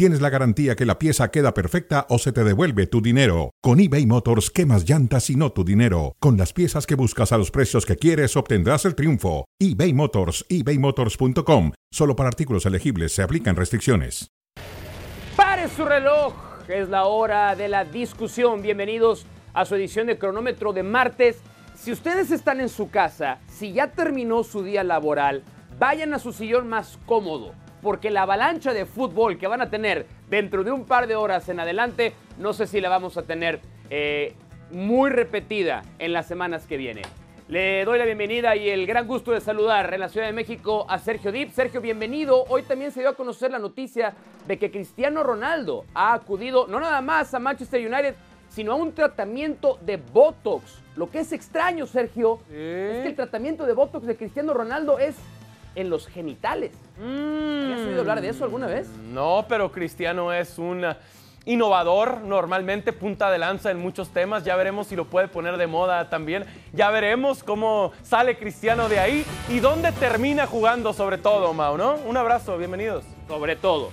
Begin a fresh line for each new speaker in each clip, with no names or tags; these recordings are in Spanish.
tienes la garantía que la pieza queda perfecta o se te devuelve tu dinero. Con eBay Motors, quemas llantas y no tu dinero. Con las piezas que buscas a los precios que quieres, obtendrás el triunfo. eBay Motors, ebaymotors.com. Solo para artículos elegibles se aplican restricciones.
Pare su reloj, es la hora de la discusión. Bienvenidos a su edición de cronómetro de martes. Si ustedes están en su casa, si ya terminó su día laboral, vayan a su sillón más cómodo, porque la avalancha de fútbol que van a tener dentro de un par de horas en adelante, no sé si la vamos a tener eh, muy repetida en las semanas que vienen. Le doy la bienvenida y el gran gusto de saludar en la Ciudad de México a Sergio Dip. Sergio, bienvenido. Hoy también se dio a conocer la noticia de que Cristiano Ronaldo ha acudido no nada más a Manchester United, sino a un tratamiento de Botox. Lo que es extraño, Sergio, es que el tratamiento de Botox de Cristiano Ronaldo es en los genitales. ¿Has oído hablar de eso alguna vez?
No, pero Cristiano es un innovador, normalmente punta de lanza en muchos temas. Ya veremos si lo puede poner de moda también. Ya veremos cómo sale Cristiano de ahí y dónde termina jugando sobre todo, Mau, ¿no? Un abrazo, bienvenidos.
Sobre todo.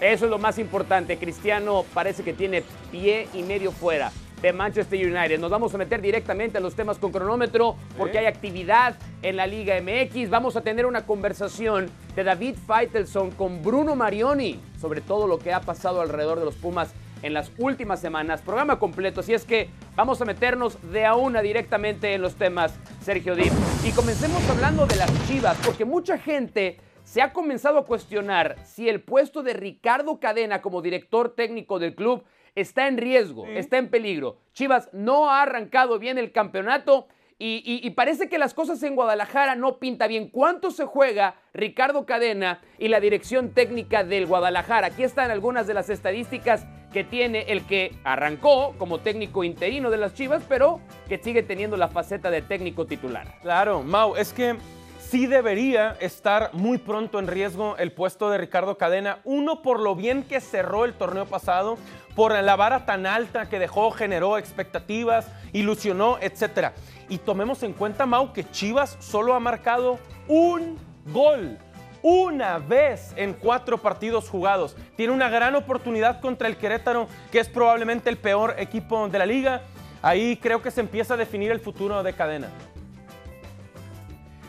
Eso es lo más importante. Cristiano parece que tiene pie y medio fuera de Manchester United. Nos vamos a meter directamente a los temas con cronómetro porque hay actividad en la Liga MX. Vamos a tener una conversación de David Feitelson con Bruno Marioni sobre todo lo que ha pasado alrededor de los Pumas en las últimas semanas. Programa completo, así es que vamos a meternos de a una directamente en los temas, Sergio Dip. Y comencemos hablando de las Chivas, porque mucha gente se ha comenzado a cuestionar si el puesto de Ricardo Cadena como director técnico del club está en riesgo, está en peligro. Chivas no ha arrancado bien el campeonato y, parece que las cosas en Guadalajara no pinta bien. ¿Cuánto se juega Ricardo Cadena y la dirección técnica del Guadalajara? Aquí están algunas de las estadísticas que tiene el que arrancó como técnico interino de las Chivas, pero que sigue teniendo la faceta de técnico titular.
Claro, Mau, es que sí debería estar muy pronto en riesgo el puesto de Ricardo Cadena. Uno, por lo bien que cerró el torneo pasado, por la vara tan alta que dejó, generó expectativas, ilusionó, etc. Y tomemos en cuenta, Mau, que Chivas solo ha marcado un gol. Una vez en cuatro partidos jugados. Tiene una gran oportunidad contra el Querétaro, que es probablemente el peor equipo de la liga. Ahí creo que se empieza a definir el futuro de cadena.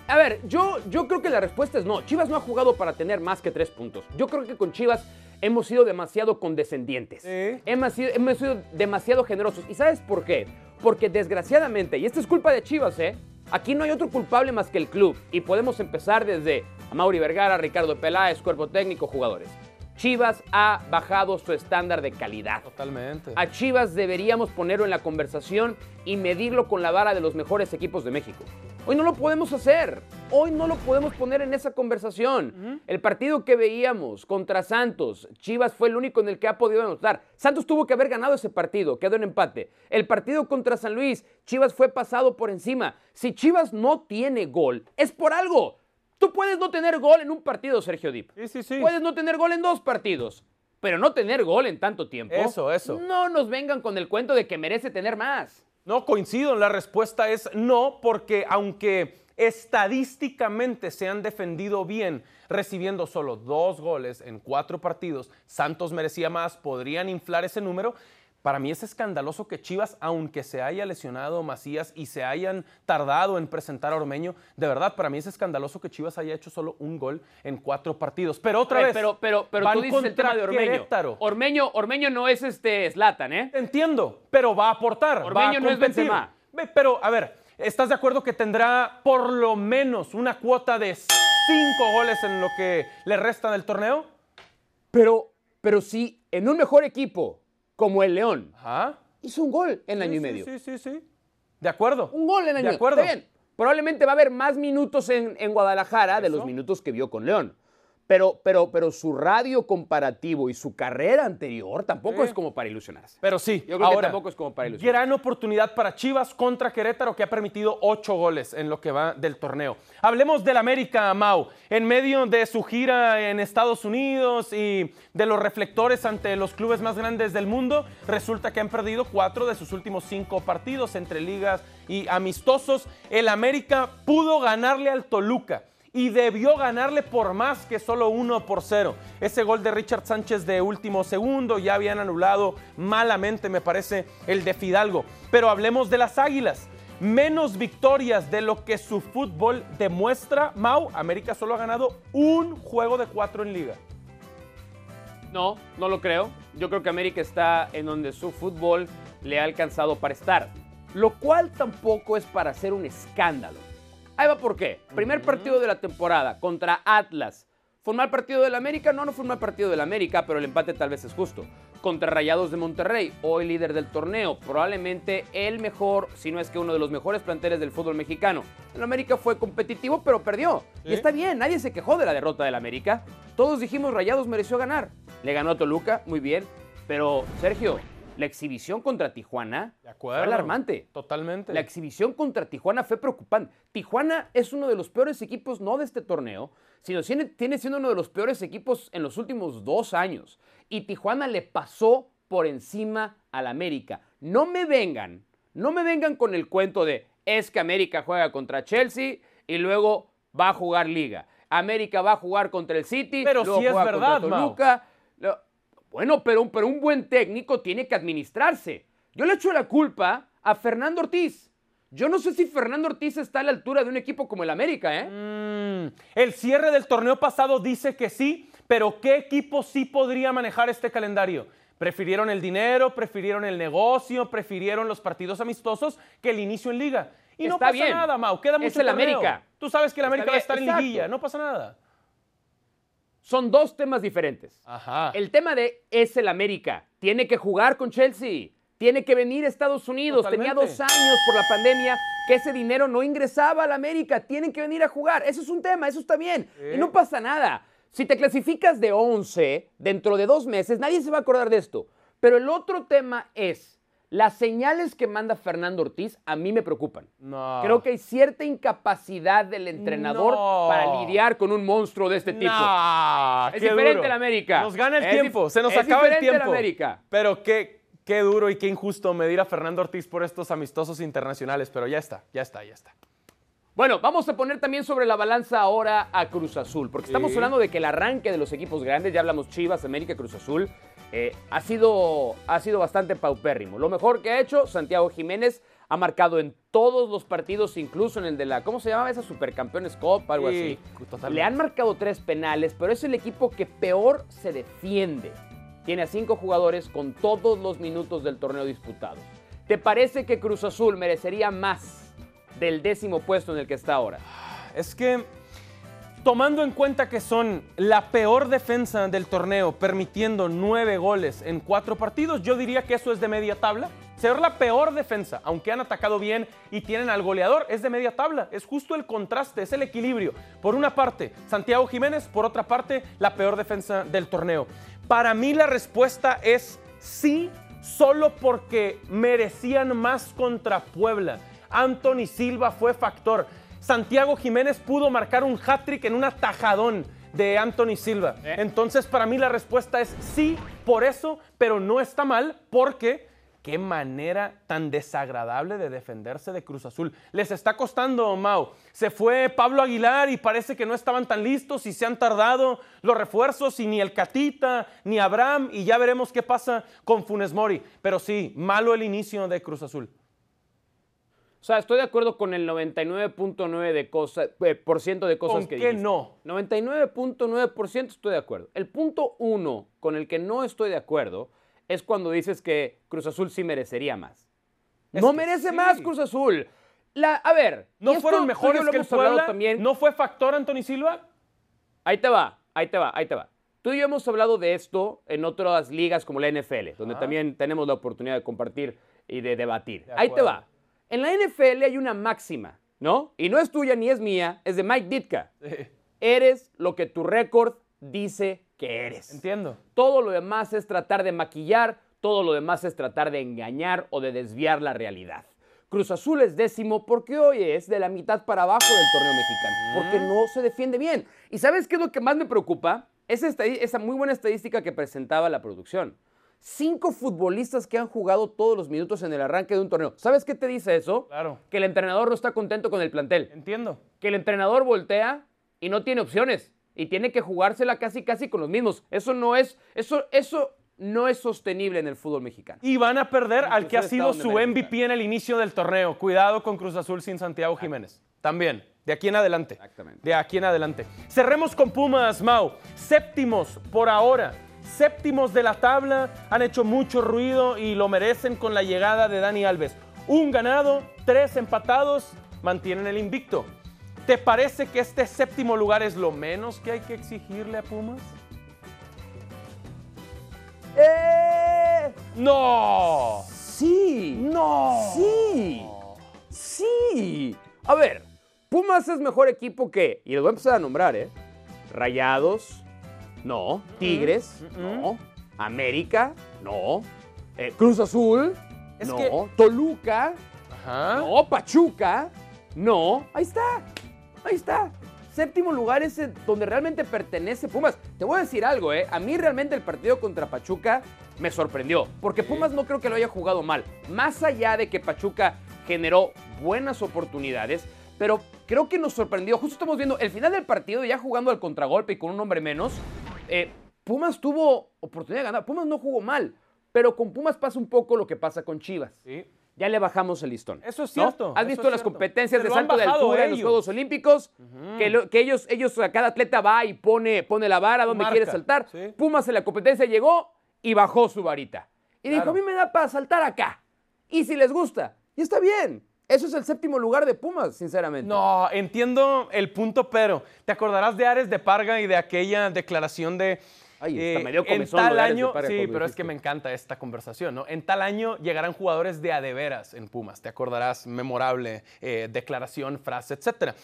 A ver, yo, yo creo que la respuesta es no. Chivas no ha jugado para tener más que tres puntos. Yo creo que con Chivas hemos sido demasiado condescendientes. Hemos, sido, hemos sido demasiado generosos. ¿Y sabes por qué? Porque desgraciadamente, y esto es culpa de Chivas, ¿eh? Aquí no hay otro culpable más que el club. Y podemos empezar desde Mauri Vergara, Ricardo Peláez, cuerpo técnico, jugadores. Chivas ha bajado su estándar de calidad.
Totalmente.
A Chivas deberíamos ponerlo en la conversación y medirlo con la vara de los mejores equipos de México. Hoy no lo podemos hacer. Hoy no lo podemos poner en esa conversación. El partido que veíamos contra Santos, Chivas fue el único en el que ha podido anotar. Santos tuvo que haber ganado ese partido, quedó en empate. El partido contra San Luis, Chivas fue pasado por encima. Si Chivas no tiene gol, es por algo. Tú puedes no tener gol en un partido, Sergio Dip.
Sí, sí, sí.
Puedes no tener gol en dos partidos. Pero no tener gol en tanto tiempo.
Eso, eso.
No nos vengan con el cuento de que merece tener más.
No, coincido. La respuesta es no, porque aunque estadísticamente se han defendido bien, recibiendo solo dos goles en cuatro partidos, Santos merecía más, podrían inflar ese número. Para mí es escandaloso que Chivas, aunque se haya lesionado Macías y se hayan tardado en presentar a Ormeño, de verdad, para mí es escandaloso que Chivas haya hecho solo un gol en cuatro partidos. Pero otra vez,
pero, pero, pero tú dices el tema de Ormeño. Ormeño. Ormeño no es este Slatan, ¿eh?
Entiendo, pero va a aportar.
Ormeño no es Benzema.
Pero, a ver, ¿estás de acuerdo que tendrá por lo menos una cuota de cinco goles en lo que le resta del torneo?
Pero, pero sí, en un mejor equipo como el León. Hizo un gol en el año y medio.
Sí, sí, sí. De acuerdo.
Un gol en año
De acuerdo.
bien. Probablemente va a haber más minutos en, Guadalajara de los minutos que vio con León. Pero, pero, pero su radio comparativo y su carrera anterior tampoco
Sí.
es como para ilusionarse.
Pero sí,
Yo creo que
ahora,
tampoco es como para ilusionar.
Gran oportunidad para Chivas contra Querétaro que ha permitido ocho goles en lo que va del torneo. Hablemos del América, Mau. En medio de su gira en Estados Unidos y de los reflectores ante los clubes más grandes del mundo, resulta que han perdido cuatro de sus últimos cinco partidos entre ligas y amistosos. El América pudo ganarle al Toluca y debió ganarle por más que solo uno por cero. Ese gol de Richard Sánchez de último segundo ya habían anulado malamente, me parece, el de Fidalgo. Pero hablemos de las Águilas. Menos victorias de lo que su fútbol demuestra. Mau, América solo ha ganado un juego de cuatro en liga.
No, no lo creo. Yo creo que América está en donde su fútbol le ha alcanzado para estar. Lo cual tampoco es para hacer un escándalo. Ahí va por qué. Primer partido de la temporada contra Atlas. ¿Fue un mal partido del América? No, no fue un mal partido del América, pero el empate tal vez es justo. Contra Rayados de Monterrey, hoy líder del torneo, probablemente el mejor, si no es que uno de los mejores planteles del fútbol mexicano. El América fue competitivo, pero perdió. Y está bien, nadie se quejó de la derrota del América. Todos dijimos Rayados mereció ganar. Le ganó a Toluca, muy bien. Pero, Sergio, la exhibición contra Tijuana
De
fue alarmante.
Totalmente.
La exhibición contra Tijuana fue preocupante. Tijuana es uno de los peores equipos, no de este torneo, sino tiene, tiene siendo uno de los peores equipos en los últimos dos años. Y Tijuana le pasó por encima al América. No me vengan, no me vengan con el cuento de es que América juega contra Chelsea y luego va a jugar Liga. América va a jugar contra el City,
Pero
luego
sí es
juega contra
verdad, Mau.
Toluca. Lo- Bueno, pero, un- pero un buen técnico tiene que administrarse. Yo le echo la culpa a Fernando Ortiz. Yo no sé si Fernando Ortiz está a la altura de un equipo como el América, ¿eh?
Mm, el cierre del torneo pasado dice que sí, pero ¿qué equipo sí podría manejar este calendario? Prefirieron el dinero, prefirieron el negocio, prefirieron los partidos amistosos que el inicio en liga. Y no pasa
bien.
nada, Mau, queda mucho
Es el
torneo.
América.
Tú sabes que el América va a estar en liguilla, no pasa nada.
Son dos temas diferentes.
Ajá.
El tema de es el América. Tiene que jugar con Chelsea. Tiene que venir a Estados Unidos. Tenía dos años por la pandemia que ese dinero no ingresaba a la América. Tienen que venir a jugar. Eso es un tema, eso está bien. Y no pasa nada. Si te clasificas de 11 dentro de dos meses, nadie se va a acordar de esto. Pero el otro tema es, las señales que manda Fernando Ortiz a mí me preocupan.
No.
Creo que hay cierta incapacidad del entrenador
No.
para lidiar con un monstruo de este tipo.
Nah,
Es diferente el América.
Nos gana el
Es
tiempo, se nos acaba el tiempo.
América.
Pero qué, qué duro y qué injusto medir a Fernando Ortiz por estos amistosos internacionales, pero ya está, ya está, ya está.
Bueno, vamos a poner también sobre la balanza ahora a Cruz Azul, porque estamos
Sí.
hablando de que el arranque de los equipos grandes, ya hablamos Chivas, América, Cruz Azul, eh, ha, sido, ha sido bastante paupérrimo. Lo mejor que ha hecho Santiago Jiménez ha marcado en todos los partidos, incluso en el de la, ¿cómo se llamaba esa Supercampeones Cup? Algo
Sí,
así.
totalmente.
Le han marcado tres penales, pero es el equipo que peor se defiende. Tiene a cinco jugadores con todos los minutos del torneo disputados. ¿Te parece que Cruz Azul merecería más del décimo puesto en el que está ahora?
Es que, tomando en cuenta que son la peor defensa del torneo, permitiendo nueve goles en cuatro partidos, yo diría que eso es de media tabla. Ser la peor defensa, aunque han atacado bien y tienen al goleador, es de media tabla. Es justo el contraste, es el equilibrio. Por una parte, Santiago Jiménez, por otra parte, la peor defensa del torneo. Para mí la respuesta es sí, solo porque merecían más contra Puebla. Anthony Silva fue factor. Santiago Jiménez pudo marcar un hat-trick en un atajadón de Anthony Silva.
Eh.
Entonces, para mí la respuesta es sí, por eso, pero no está mal porque qué manera tan desagradable de defenderse de Cruz Azul. Les está costando, Mau. Se fue Pablo Aguilar y parece que no estaban tan listos y se han tardado los refuerzos y ni el Catita ni Abraham y ya veremos qué pasa con Funes Mori. Pero sí, malo el inicio de Cruz Azul.
O sea, estoy de acuerdo con el 99.9% de cosas, eh, por ciento de cosas
¿Con
que
qué
dijiste.
no?
99.9% estoy de acuerdo. El punto uno con el que no estoy de acuerdo es cuando dices que Cruz Azul sí merecería más.
Es
no merece
sí.
más Cruz Azul. La, a ver,
¿No
esto
fueron mejores
lo
que el Puebla?
también.
¿No fue factor Anthony Silva?
Ahí te va, ahí te va, ahí te va. Tú y yo hemos hablado de esto en otras ligas como la NFL, donde
Ah.
también tenemos la oportunidad de compartir y de debatir.
De
ahí te va. En la NFL hay una máxima, ¿no? Y no es tuya ni es mía, es de Mike Ditka. Eres lo que tu récord dice que eres.
Entiendo.
Todo lo demás es tratar de maquillar, todo lo demás es tratar de engañar o de desviar la realidad. Cruz Azul es décimo porque hoy es de la mitad para abajo del torneo mexicano, porque no se defiende bien. ¿Y sabes qué es lo que más me preocupa? Estadi- esa muy buena estadística que presentaba la producción. Cinco futbolistas que han jugado todos los minutos en el arranque de un torneo. ¿Sabes qué te dice eso?
Claro.
Que el entrenador no está contento con el plantel
Entiendo.
que el entrenador voltea y no tiene opciones y tiene que jugársela casi casi con los mismos. Eso no es eso eso no es sostenible en el fútbol mexicano.
Y van a perder al que ha sido su MVP en el inicio del torneo. Cuidado con Cruz Azul sin Santiago Jiménez. También, de aquí en adelante.
Exactamente.
De aquí en adelante. Cerremos con Pumas, Mau. Séptimos por ahora. Séptimos de la tabla. Han hecho mucho ruido y lo merecen con la llegada de Dani Alves. Un ganado, tres empatados, mantienen el invicto. ¿Te parece que este séptimo lugar es lo menos que hay que exigirle a Pumas?
¡Eh!
¡No!
Sí.
¡No!
Sí. Sí. A ver, Pumas es mejor equipo que, y les voy a empezar a nombrar, ¿eh? Rayados, no. Tigres, no. América, no. Eh, Cruz Azul,
Es
no.
que-
Toluca,
Ajá.
no. Pachuca, no. Ahí está. Ahí está. Séptimo lugar es donde realmente pertenece Pumas. Te voy a decir algo, ¿eh? A mí realmente el partido contra Pachuca me sorprendió. Porque Pumas no creo que lo haya jugado mal. Más allá de que Pachuca generó buenas oportunidades, pero creo que nos sorprendió. Justo estamos viendo el final del partido, ya jugando al contragolpe y con un hombre menos. Eh, Pumas tuvo oportunidad de ganar. Pumas no jugó mal. Pero con Pumas pasa un poco lo que pasa con Chivas.
Sí.
Ya le bajamos el listón.
Eso es
¿no?
cierto,
¿Has visto las
cierto.
competencias
Se
de salto de altura en los. Juegos Olímpicos? que, lo- que ellos, ellos, a cada atleta va y pone, pone la vara donde
Marca,
quiere saltar.
sí.
Pumas en la competencia llegó y bajó su varita. Y dijo, a mí me da para saltar acá. Y si les gusta. Y está bien. Eso es el séptimo lugar de Pumas, sinceramente.
No, entiendo el punto, pero te acordarás de Ares de Parga y de aquella declaración de.
Ay, hasta me dio
en tal año,
Parga
sí, pero es que me encanta esta conversación, ¿no? En tal año llegarán jugadores de adeveras en Pumas, te acordarás, memorable eh, declaración, frase, etcétera.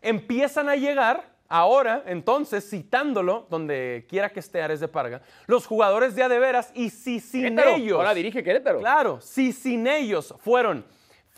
Empiezan a llegar ahora, entonces, citándolo, donde quiera que esté Ares de Parga, los jugadores de adeveras y si sin ellos.
Ahora dirige Querétaro.
Claro, si sin ellos fueron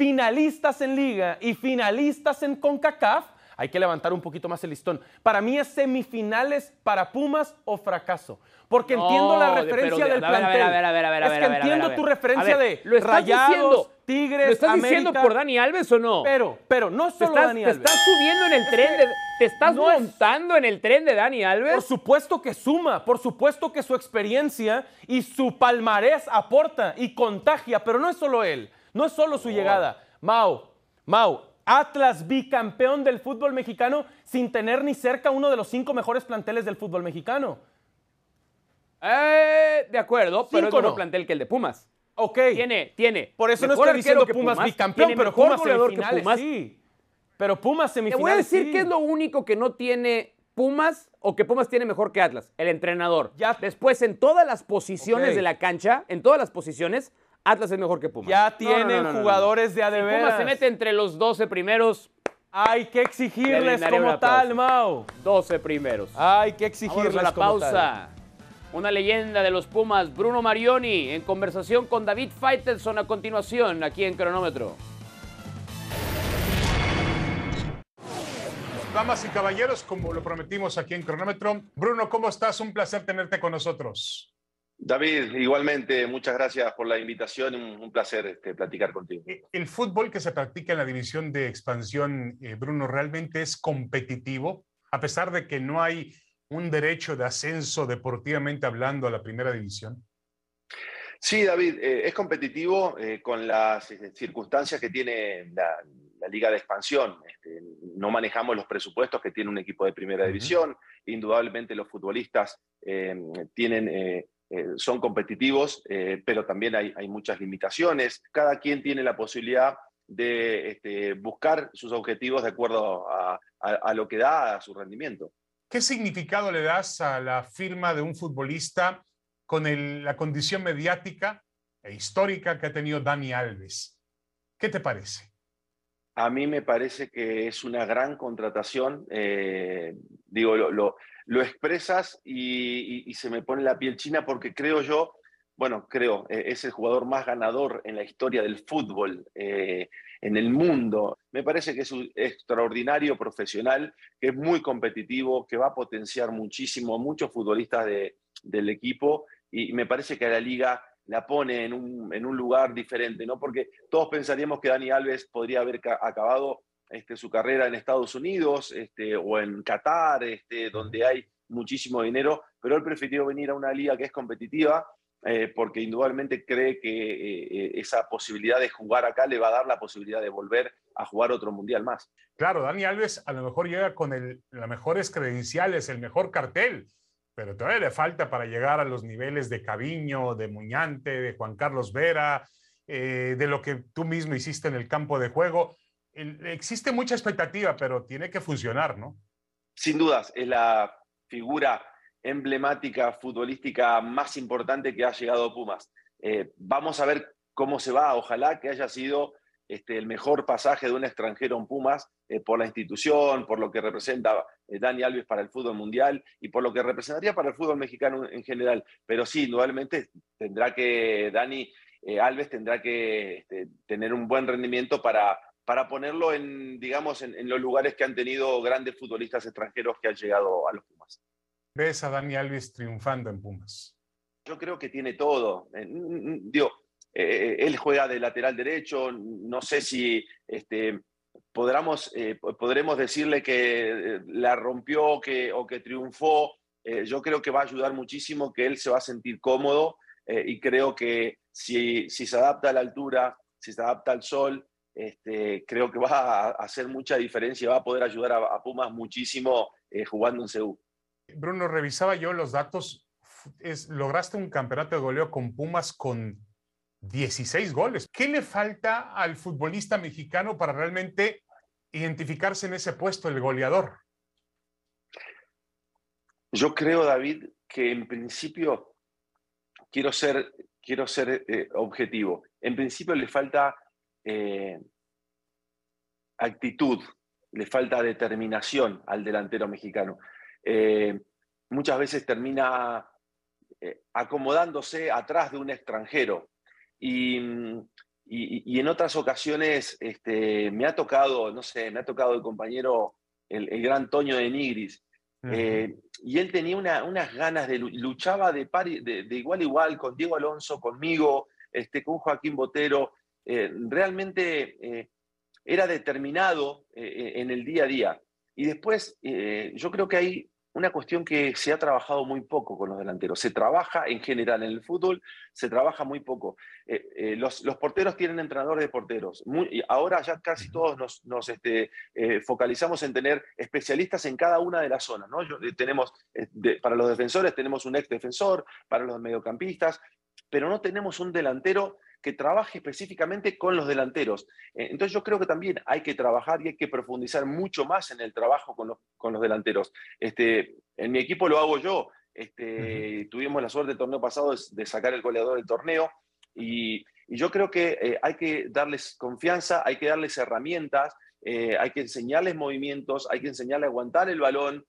finalistas en liga y finalistas en CONCACAF, hay que levantar un poquito más el listón. Para mí es semifinales para Pumas o fracaso. Porque
No,
entiendo la referencia
de-
del
a ver, a ver,
plantel.
a ver, a ver, a ver,
es que entiendo
ver.
tu referencia de
¿lo estás
Rayados,
diciendo-
Tigres,
¿Lo estás diciendo
América,
por Dani Alves o no?
Pero, pero no
¿Te
solo
estás,
Dani
te
Alves.
estás subiendo en el tren de... ¿Te estás
No es-
montando en el tren de Dani Alves?
Por supuesto que suma, por supuesto que su experiencia y su palmarés aporta y contagia, pero no es solo él, no es solo su llegada. Mau, Mau, Atlas bicampeón del fútbol mexicano sin tener ni cerca uno de los cinco mejores planteles del fútbol mexicano.
Eh, de acuerdo, pero es mejor
no.
plantel que el de Pumas.
Ok.
Tiene, tiene.
Por eso no estoy diciendo
que
Pumas, bicampeón, pero
mejor
Pumas
goleador que
semifinales,
Pumas.
sí. Pero Pumas
Te
semifinales,
voy a decir
sí.
qué es lo único que no tiene Pumas o que Pumas tiene mejor que Atlas, el entrenador.
Ya-
Después, en todas las posiciones de la cancha, en todas las posiciones, Atlas es mejor que Pumas.
Ya
No, no,
tienen
no, no, no, no.
jugadores de
Si
adeveras.
Pumas se mete entre los 12 primeros,
Hay que
Le
exigirles como tal. Mau.
12 primeros.
Hay que exigirles
a la
como tal.
pausa. Una leyenda de los Pumas, Bruno Marioni, en conversación con David Faitelson a continuación, aquí en Cronómetro.
Damas y caballeros, como lo prometimos aquí en Cronómetro, Bruno, ¿cómo estás? Un placer tenerte con nosotros.
David, igualmente, muchas gracias por la invitación. Un, un placer este, platicar contigo.
Eh, El fútbol que se practica en la división de expansión, eh, Bruno, realmente es competitivo, a pesar de que no hay un derecho de ascenso deportivamente hablando a la primera división.
Sí, David, eh, es competitivo eh, con las eh, circunstancias que tiene la, la Liga de Expansión. Este, no manejamos los presupuestos que tiene un equipo de primera división. Indudablemente los futbolistas eh, tienen, eh, eh, son competitivos, eh, pero también hay, hay muchas limitaciones. Cada quien tiene la posibilidad de este, buscar sus objetivos de acuerdo a, a- a lo que da a su rendimiento.
¿Qué significado le das a la firma de un futbolista con el- la condición mediática e histórica que ha tenido Dani Alves? ¿Qué te parece?
A mí me parece que es una gran contratación. eh, digo, lo, lo- lo expresas y, se me pone la piel china porque creo yo, bueno, creo, eh, es el jugador más ganador en la historia del fútbol, eh, en el mundo. Me parece que es un extraordinario profesional, que es muy competitivo, que va a potenciar muchísimo a muchos futbolistas del equipo y me parece que a la liga la pone en un, lugar diferente, ¿no? Porque todos pensaríamos que Dani Alves podría haber acabado este, su carrera en Estados Unidos este, o en Qatar, este, donde hay muchísimo dinero, pero él prefirió venir a una liga que es competitiva eh, porque indudablemente cree que eh, eh, esa posibilidad de jugar acá le va a dar la posibilidad de volver a jugar otro mundial más.
Claro, Dani Alves a lo mejor llega con el, las mejores credenciales, el mejor cartel, pero todavía le falta para llegar a los niveles de Caviño, de Muñante, de Juan Carlos Vera, de lo que tú mismo hiciste en el campo de juego existe mucha expectativa, pero tiene que funcionar, ¿no?
Sin dudas, es la figura emblemática futbolística más importante que ha llegado Pumas. Eh, vamos a ver cómo se va, ojalá que haya sido este, el mejor pasaje de un extranjero en Pumas eh, por la institución, por lo que representa eh, Dani Alves para el fútbol mundial y por lo que representaría para el fútbol mexicano en general. Pero sí, indudablemente tendrá que, Dani Alves tendrá que este, tener un buen rendimiento para para ponerlo en, digamos, en, los lugares que han tenido grandes futbolistas extranjeros que han llegado a los Pumas.
¿Ves a Dani Alves triunfando en Pumas?
Yo creo que tiene todo. Eh, digo, eh, él juega de lateral derecho, no sé si este, podremos, eh, podremos decirle que la rompió que, o que triunfó. yo creo que va a ayudar muchísimo, que él se va a sentir cómodo y creo que si, si se adapta a la altura, si se adapta al sol, este, creo que va a hacer mucha diferencia, va a poder ayudar a, Pumas muchísimo eh, jugando en Seúl.
Bruno, revisaba yo los datos, es, lograste un campeonato de goleo con Pumas con 16 goles. ¿Qué le falta al futbolista mexicano para realmente identificarse en ese puesto, el goleador?
Yo creo, David, que en principio quiero ser, quiero ser eh, objetivo. En principio le falta eh, actitud, le falta determinación al delantero mexicano. Eh, muchas veces termina eh, acomodándose atrás de un extranjero. Y, en otras ocasiones este, me ha tocado, no sé, me ha tocado el compañero, el, gran Toño de Nigris, y él tenía unas ganas de luchaba de, de, igual a igual con Diego Alonso, conmigo, este, con Joaquín Botero, eh, realmente eh, era determinado eh, en el día a día. Y después, yo creo que hay una cuestión que se ha trabajado muy poco con los delanteros. Se trabaja en general en el fútbol, se trabaja muy poco. los, porteros tienen entrenadores de porteros. ahora ya casi todos nos, este, focalizamos en tener especialistas en cada una de las zonas. ¿no? tenemos, para los defensores tenemos un ex defensor, para los mediocampistas, pero no tenemos un delantero que trabaje específicamente con los delanteros. Eh, entonces yo creo que también hay que trabajar y hay que profundizar mucho más en el trabajo con los, con los delanteros. Este, en mi equipo lo hago yo. Este, Tuvimos la suerte el torneo pasado de, sacar el goleador del torneo y, yo creo que eh, hay que darles confianza, hay que darles herramientas, eh, hay que enseñarles movimientos, hay que enseñarles a aguantar el balón,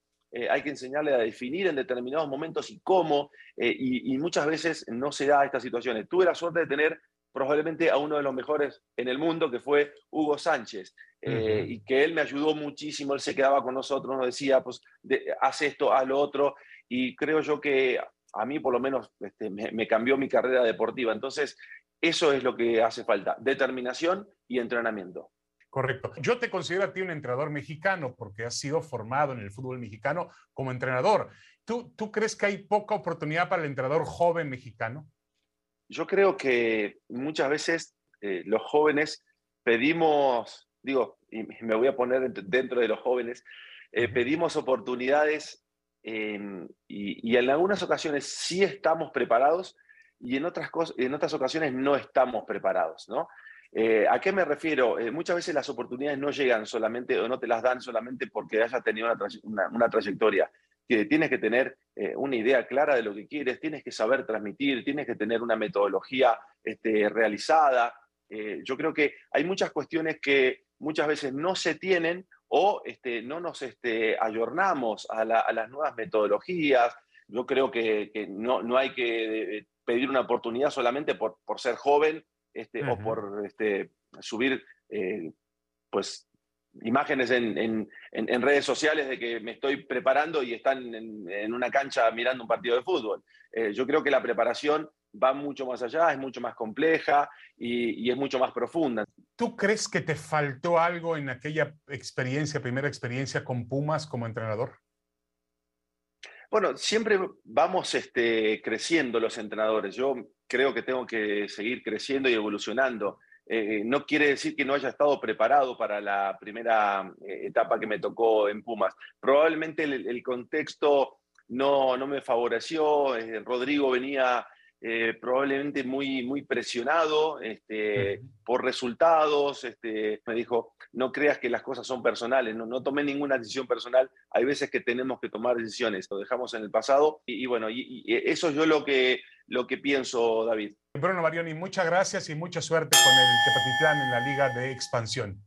hay que enseñarles a definir en determinados momentos y cómo, y, y, muchas veces no se da estas situaciones. Tuve la suerte de tener probablemente a uno de los mejores en el mundo, que fue Hugo Sánchez, eh, y que él me ayudó muchísimo, él se quedaba con nosotros, nos decía, pues, haz esto, haz lo otro, y creo yo que a mí por lo menos este, me, cambió mi carrera deportiva. Entonces, eso es lo que hace falta, determinación y entrenamiento.
Correcto. Yo te considero a ti un entrenador mexicano porque has sido formado en el fútbol mexicano como entrenador. ¿Tú, ¿Tú crees que hay poca oportunidad para el entrenador joven mexicano?
Yo creo que muchas veces eh, los jóvenes pedimos, digo, y me voy a poner dentro de los jóvenes, eh, pedimos oportunidades em, y, en algunas ocasiones sí estamos preparados y en otras, en otras ocasiones no estamos preparados, ¿no? Eh, ¿A qué me refiero? muchas veces las oportunidades no llegan solamente o no te las dan solamente porque hayas tenido una trayectoria que tienes que tener eh, una idea clara de lo que quieres, tienes que saber transmitir, tienes que tener una metodología este, realizada. Eh, yo creo que hay muchas cuestiones que muchas veces no se tienen o este, no nos este, ayornamos a, las nuevas metodologías. Yo creo que, no, no, hay que pedir una oportunidad solamente por, por ser joven este, o por subir eh, pues, imágenes en, en, en, redes sociales de que me estoy preparando y están en, una cancha mirando un partido de fútbol. Eh, yo creo que la preparación va mucho más allá, es mucho más compleja y, y, es mucho más profunda.
¿Tú crees que te faltó algo en aquella experiencia, primera experiencia con Pumas como entrenador?
Bueno, siempre vamos este, creciendo los entrenadores. Yo creo que tengo que seguir creciendo y evolucionando. Eh, no quiere decir que no haya estado preparado para la primera eh, etapa que me tocó en Pumas. Probablemente el, contexto no, no, me favoreció. Eh, Rodrigo venía probablemente muy, muy presionado este, por resultados. Este, me dijo, no creas que las cosas son personales, no, no tomé ninguna decisión personal. Hay veces que tenemos que tomar decisiones, lo dejamos en el pasado. Y, bueno, y, eso es yo lo que, lo que pienso, David.
Bruno Marioni, muchas gracias y mucha suerte con el Tepatitlán en la Liga de Expansión.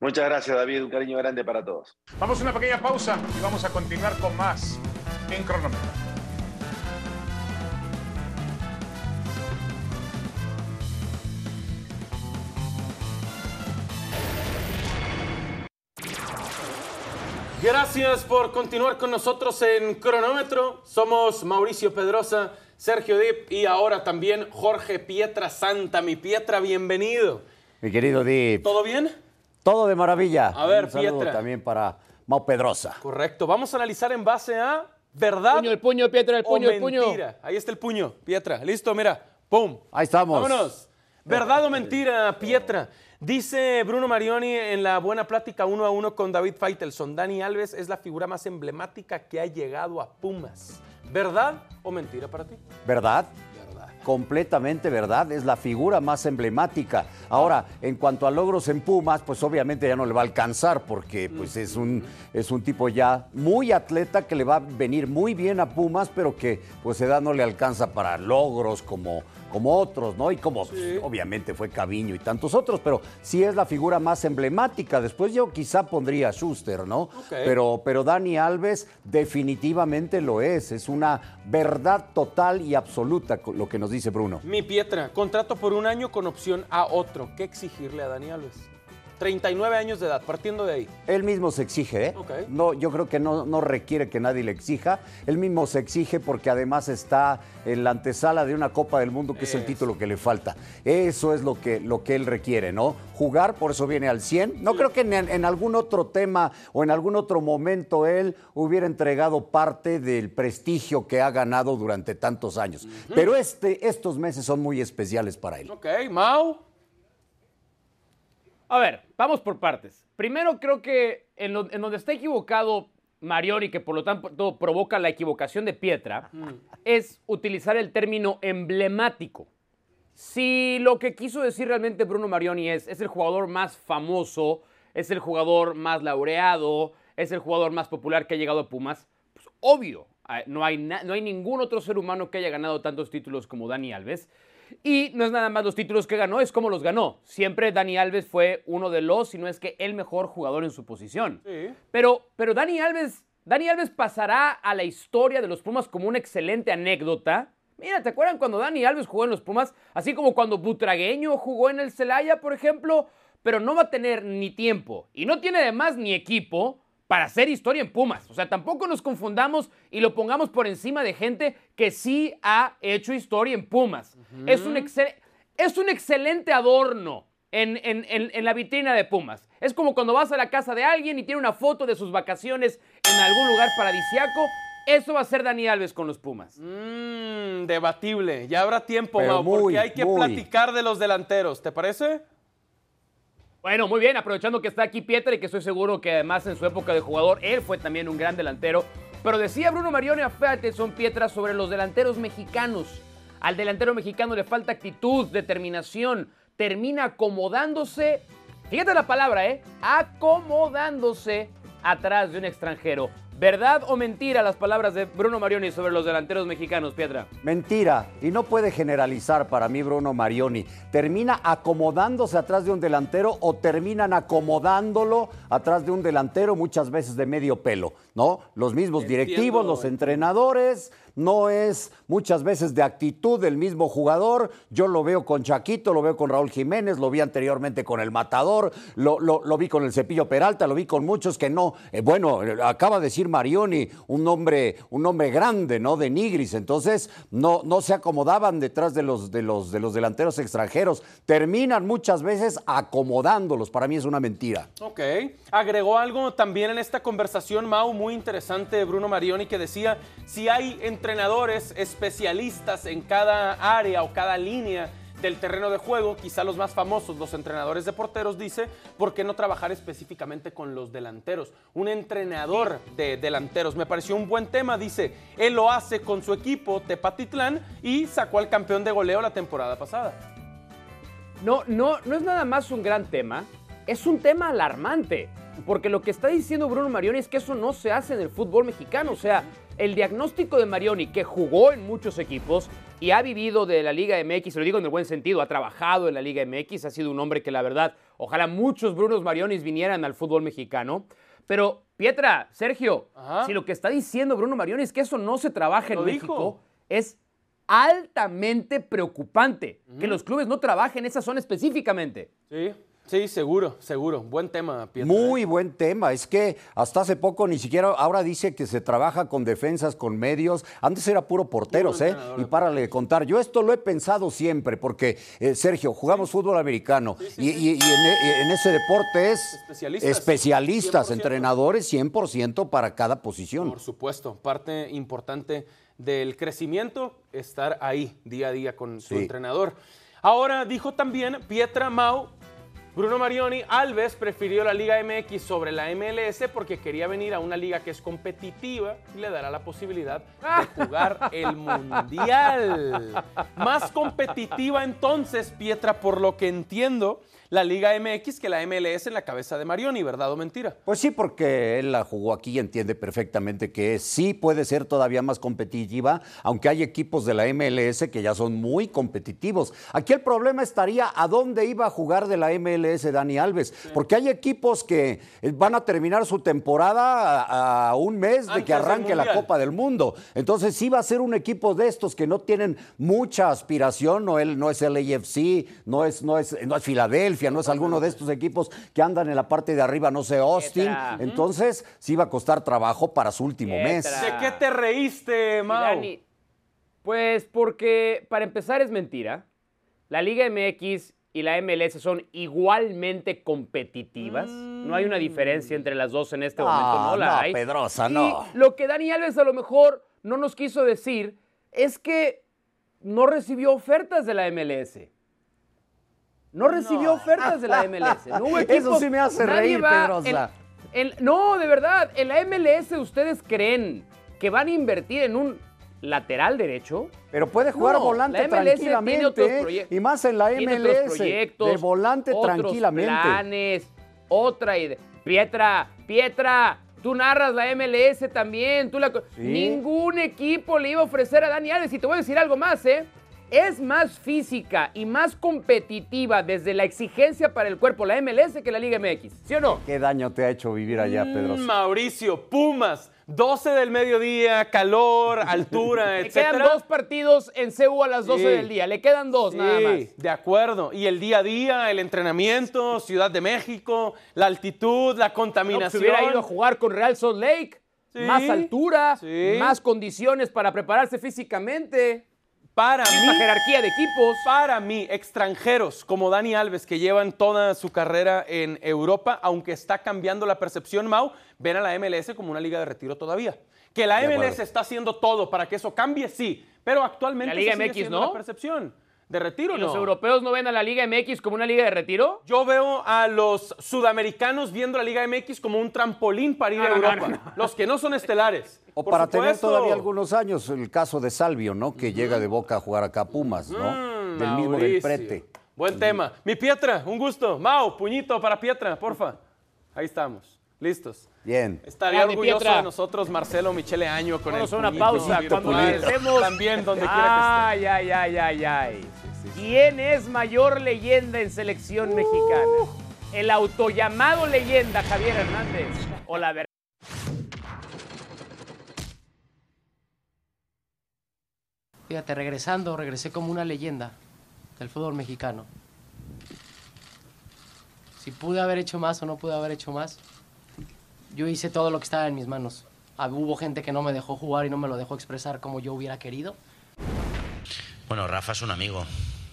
Muchas gracias, David. Un cariño grande para todos.
Vamos a una pequeña pausa y vamos a continuar con más en cronómetro.
Gracias por continuar con nosotros en Cronómetro. Somos Mauricio Pedrosa, Sergio Dip y ahora también Jorge Pietra Santa. Mi Pietra, bienvenido.
Mi querido Dip.
¿Todo bien?
Todo de maravilla.
A ver, Un Pietra.
también para Mau Pedrosa.
Correcto. Vamos a analizar en base a verdad.
El puño, el puño, Pietra, el puño, el puño.
Ahí está el puño, Pietra. Listo, mira. ¡Pum!
Ahí estamos.
Vámonos. ¿Verdad o mentira, Pietra? Dice Bruno Marioni en la buena plática uno a uno con David Faitelson, Dani Alves es la figura más emblemática que ha llegado a Pumas. ¿Verdad o mentira para ti?
¿Verdad? completamente verdad, es la figura más emblemática. Ahora, en cuanto a logros en Pumas, pues obviamente ya no le va a alcanzar porque pues es un, es un tipo ya muy atleta que le va a venir muy bien a Pumas, pero que pues edad no le alcanza para logros como como otros, ¿no? Y como obviamente fue Caviño y tantos otros, pero sí es la figura más emblemática. Después yo quizá pondría a Schuster, ¿no? Pero, pero Dani Alves definitivamente lo es. Es una verdad total y absoluta lo que nos dice Bruno.
Mi Pietra, contrato por un año con opción a otro. ¿Qué exigirle a Dani Alves? 39 años de edad, partiendo de ahí.
Él mismo se exige, ¿eh? No, yo creo que no, no requiere que nadie le exija. Él mismo se exige porque además está en la antesala de una Copa del Mundo, que es el título que le falta. Eso es lo que, lo que él requiere, ¿no? Jugar, por eso viene al 100. No creo que en, algún otro tema o en algún otro momento él hubiera entregado parte del prestigio que ha ganado durante tantos años. Pero este, estos meses son muy especiales para él.
Ok, Mau.
A ver, vamos por partes. Primero creo que en, donde está equivocado Mariori, que por lo tanto provoca la equivocación de Pietra, es utilizar el término emblemático. Si lo que quiso decir realmente Bruno Marioni es, es el jugador más famoso, es el jugador más laureado, es el jugador más popular que ha llegado a Pumas, pues obvio, ah, no hay, no hay ningún otro ser humano que haya ganado tantos títulos como Dani Alves. Y no es nada más los títulos que ganó, es como los ganó. Siempre Dani Alves fue uno de los, si no es que el mejor jugador en su posición. Pero, pero Dani Alves, Dani Alves pasará a la historia de los Pumas como una excelente anécdota. Mira, ¿te acuerdan cuando Dani Alves jugó en los Pumas? Así como cuando Butragueño jugó en el Celaya, por ejemplo. Pero no va a tener ni tiempo y no tiene además ni equipo para hacer historia en Pumas. O sea, tampoco nos confundamos y lo pongamos por encima de gente que sí ha hecho historia en Pumas. es, un es un excelente adorno en, en, la vitrina de Pumas. Es como cuando vas a la casa de alguien y tiene una foto de sus vacaciones en algún lugar paradisiaco. Eso va a ser Dani Alves con los Pumas.
Mmm, debatible. Ya habrá tiempo, Mau, porque hay que platicar de los delanteros. ¿Te parece?
Bueno, muy bien, aprovechando que está aquí Pietra y que estoy seguro que además en su época de jugador él fue también un gran delantero. Pero decía Bruno Marioni a son Pietra sobre los delanteros mexicanos. Al delantero mexicano le falta actitud, determinación, termina acomodándose, fíjate la palabra, ¿eh? Acomodándose atrás de un extranjero. ¿Verdad o mentira las palabras de Bruno Marioni sobre los delanteros mexicanos, Piedra?
Mentira. Y no puede generalizar para mí Bruno Marioni. Termina acomodándose atrás de un delantero o terminan acomodándolo atrás de un delantero muchas veces de medio pelo, ¿no? Los mismos directivos, los entrenadores, no es muchas veces de actitud del mismo jugador. Yo lo veo con Chaquito, lo veo con Raúl Jiménez, lo vi anteriormente con el Matador, lo, lo- vi con el Cepillo Peralta, lo vi con muchos que no. eh, bueno, acaba de decir Marioni, un hombre, un grande, ¿no? De Nigris. Entonces, no, no se acomodaban detrás de los, de, los, de los delanteros extranjeros. Terminan muchas veces acomodándolos. Para mí es una mentira.
Ok. Agregó algo también en esta conversación, Mau, muy interesante de Bruno Marioni, que decía, si hay entrenadores especialistas en cada área o cada línea del terreno de juego, quizá los más famosos, los entrenadores de porteros, dice, ¿por qué no trabajar específicamente con los delanteros? Un entrenador de delanteros. Me pareció un buen tema, dice, él lo hace con su equipo Tepatitlán y sacó al campeón de goleo la temporada pasada.
No, no, no es nada más un gran tema, es un tema alarmante. Porque lo que está diciendo Bruno Marioni es que eso no se hace en el fútbol mexicano. O sea, el diagnóstico de Marioni, que jugó en muchos equipos y ha vivido de la Liga MX, lo digo en el buen sentido, ha trabajado en la Liga MX, ha sido un hombre que la verdad, ojalá muchos Brunos Marionis vinieran al fútbol mexicano. Pero, Pietra, Sergio,
Ajá.
si lo que está diciendo Bruno Marioni es que eso no se trabaja en México,
dijo.
es altamente preocupante que los clubes no trabajen esa zona específicamente.
Sí, sí, seguro, seguro. Buen tema, Pietra.
Muy buen tema. Es que hasta hace poco ni siquiera, ahora dice que se trabaja con defensas, con medios. Antes era puro porteros,
Puro
¿eh? Y párale de contar. Yo esto lo he pensado siempre, porque, eh, Sergio, jugamos fútbol americano y, y- y en, e- en ese deporte es
Especialistas.
especialistas,
100%.
entrenadores 100% para cada posición.
Por supuesto, parte importante del crecimiento, estar ahí día a día con su entrenador. Ahora dijo también Pietra Mau, Bruno Marioni, Alves prefirió la Liga MX sobre la MLS porque quería venir a una liga que es competitiva y le dará la posibilidad de jugar el Mundial. Más competitiva entonces, Pietra, por lo que entiendo, la Liga MX que la MLS en la cabeza de Marioni, ¿verdad o mentira?
Pues sí, porque él la jugó aquí y entiende perfectamente que sí puede ser todavía más competitiva, aunque hay equipos de la MLS que ya son muy competitivos. Aquí el problema estaría a dónde iba a jugar de la MLS Dani Alves, porque hay equipos que van a terminar su temporada a, a un mes de
Antes
que arranque la. Copa del Mundo. Entonces sí va a ser un equipo de estos que no tienen mucha aspiración, no, él, no es el AFC, no es, no, es, no es Filadelfia, no es alguno de estos equipos que andan en la parte de arriba, no sé, Austin. Entonces sí va a costar trabajo para su último mes.
¿De qué te reíste, Mau?
Dani, pues porque para empezar es mentira. La Liga MX y la MLS son igualmente competitivas. No hay una diferencia entre las dos en este momento, no la
no,
hay.
Pedrosa,
Y
no.
Lo que Dani Alves a lo mejor no nos quiso decir es que no recibió ofertas de la MLS. No recibió ofertas de la MLS. No hubo
Eso sí me hace reír, Pedrosa.
no, de verdad. En la MLS, ¿ustedes creen que van a invertir en un lateral derecho?
Pero puede jugar
No,
volante tranquilamente. ¿eh? Y más en la MLS. de volante
otros
tranquilamente.
planes, otra idea. Pietra, Pietra, tú narras la MLS también. Tú la...
Sí.
Ningún equipo le iba a ofrecer a Dani Alves. Y te voy a decir algo más, ¿eh? Es más física y más competitiva desde la exigencia para el cuerpo la MLS que la Liga MX. ¿Sí o no?
¿Qué daño te ha hecho vivir allá, Pedro?
Mm, Mauricio, Pumas, 12 del mediodía, calor, altura,
Le
etcétera.
quedan dos partidos en CU a las 12
Sí.
del día. Le quedan dos
Sí,
nada más.
de acuerdo. Y el día a día, el entrenamiento, Ciudad de México, la altitud, la
No, pues,
contaminación.
hubiera ido a jugar con Real Salt Lake.
Sí,
Más altura,
sí.
más condiciones para prepararse físicamente.
Para
Misma
mí,
jerarquía de equipos.
para mí, extranjeros como Dani Alves, que llevan toda su carrera en Europa, aunque está cambiando la percepción, Mau, ven a la MLS como una liga de retiro todavía. Que la
De
MLS
acuerdo.
está haciendo todo para que eso cambie, sí, pero actualmente
La Liga
sigue
MX, ¿no?
la percepción. ¿De retiro
¿Y
no?
los europeos no ven a la Liga MX como una liga de retiro?
Yo veo a los sudamericanos viendo la Liga MX como un trampolín para ir a
No,
Europa.
no, no.
Los que no son estelares.
O
Por
para tener todavía algunos años, el caso de Salvio, ¿no? Que llega de Boca a jugar acá a Pumas, ¿no?
Mm,
del mismo del prete.
Buen tema. Mi Pietra, un gusto. Mau, puñito para Pietra, porfa. Ahí estamos. Listos.
Bien.
Estaría
Grande,
orgulloso
Pietra.
de nosotros Marcelo Michele Año con
Vamos
el
a una
puñito
pausa.
virtual.
Cuando regresemos.
También donde quiera
Ay, ay, ay, ay, ay. ¿Quién es mayor leyenda en selección mexicana? ¿El autollamado leyenda Javier Hernández o la verdad?
Fíjate, regresando, regresé como una leyenda del fútbol mexicano. Si pude haber hecho más o no pude haber hecho más, yo hice todo lo que estaba en mis manos. Ah, Hubo gente que no me dejó jugar y no me lo dejó expresar como yo hubiera querido.
Bueno, Rafa es un amigo.